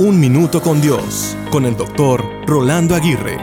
Un Minuto con Dios, con el doctor Rolando Aguirre.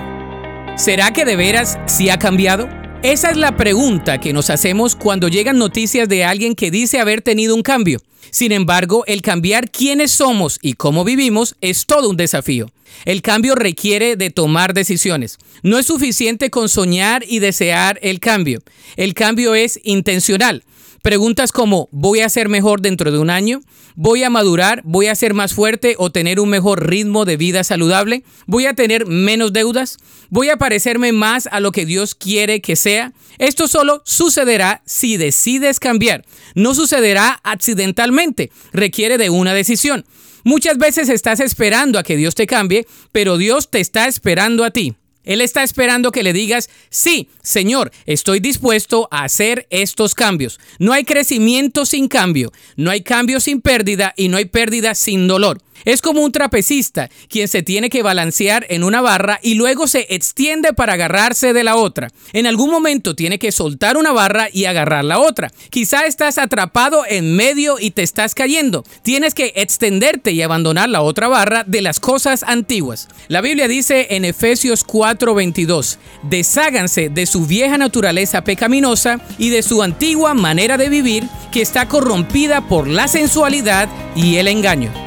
¿Será que de veras sí ha cambiado? Esa es la pregunta que nos hacemos cuando llegan noticias de alguien que dice haber tenido un cambio. Sin embargo, el cambiar quiénes somos y cómo vivimos es todo un desafío. El cambio requiere de tomar decisiones. No es suficiente con soñar y desear el cambio. El cambio es intencional. Preguntas como ¿voy a ser mejor dentro de un año? ¿Voy a madurar? ¿Voy a ser más fuerte o tener un mejor ritmo de vida saludable? ¿Voy a tener menos deudas? ¿Voy a parecerme más a lo que Dios quiere que sea? Esto solo sucederá si decides cambiar. No sucederá accidentalmente. Requiere de una decisión. Muchas veces estás esperando a que Dios te cambie, pero Dios te está esperando a ti. Él está esperando que le digas, sí, Señor, estoy dispuesto a hacer estos cambios. No hay crecimiento sin cambio, no hay cambio sin pérdida y no hay pérdida sin dolor. Es como un trapecista, quien se tiene que balancear en una barra y luego se extiende para agarrarse de la otra. En algún momento tiene que soltar una barra y agarrar la otra. Quizá estás atrapado en medio y te estás cayendo. Tienes que extenderte y abandonar la otra barra de las cosas antiguas. La Biblia dice en Efesios 4:22, desháganse de su vieja naturaleza pecaminosa y de su antigua manera de vivir que está corrompida por la sensualidad y el engaño.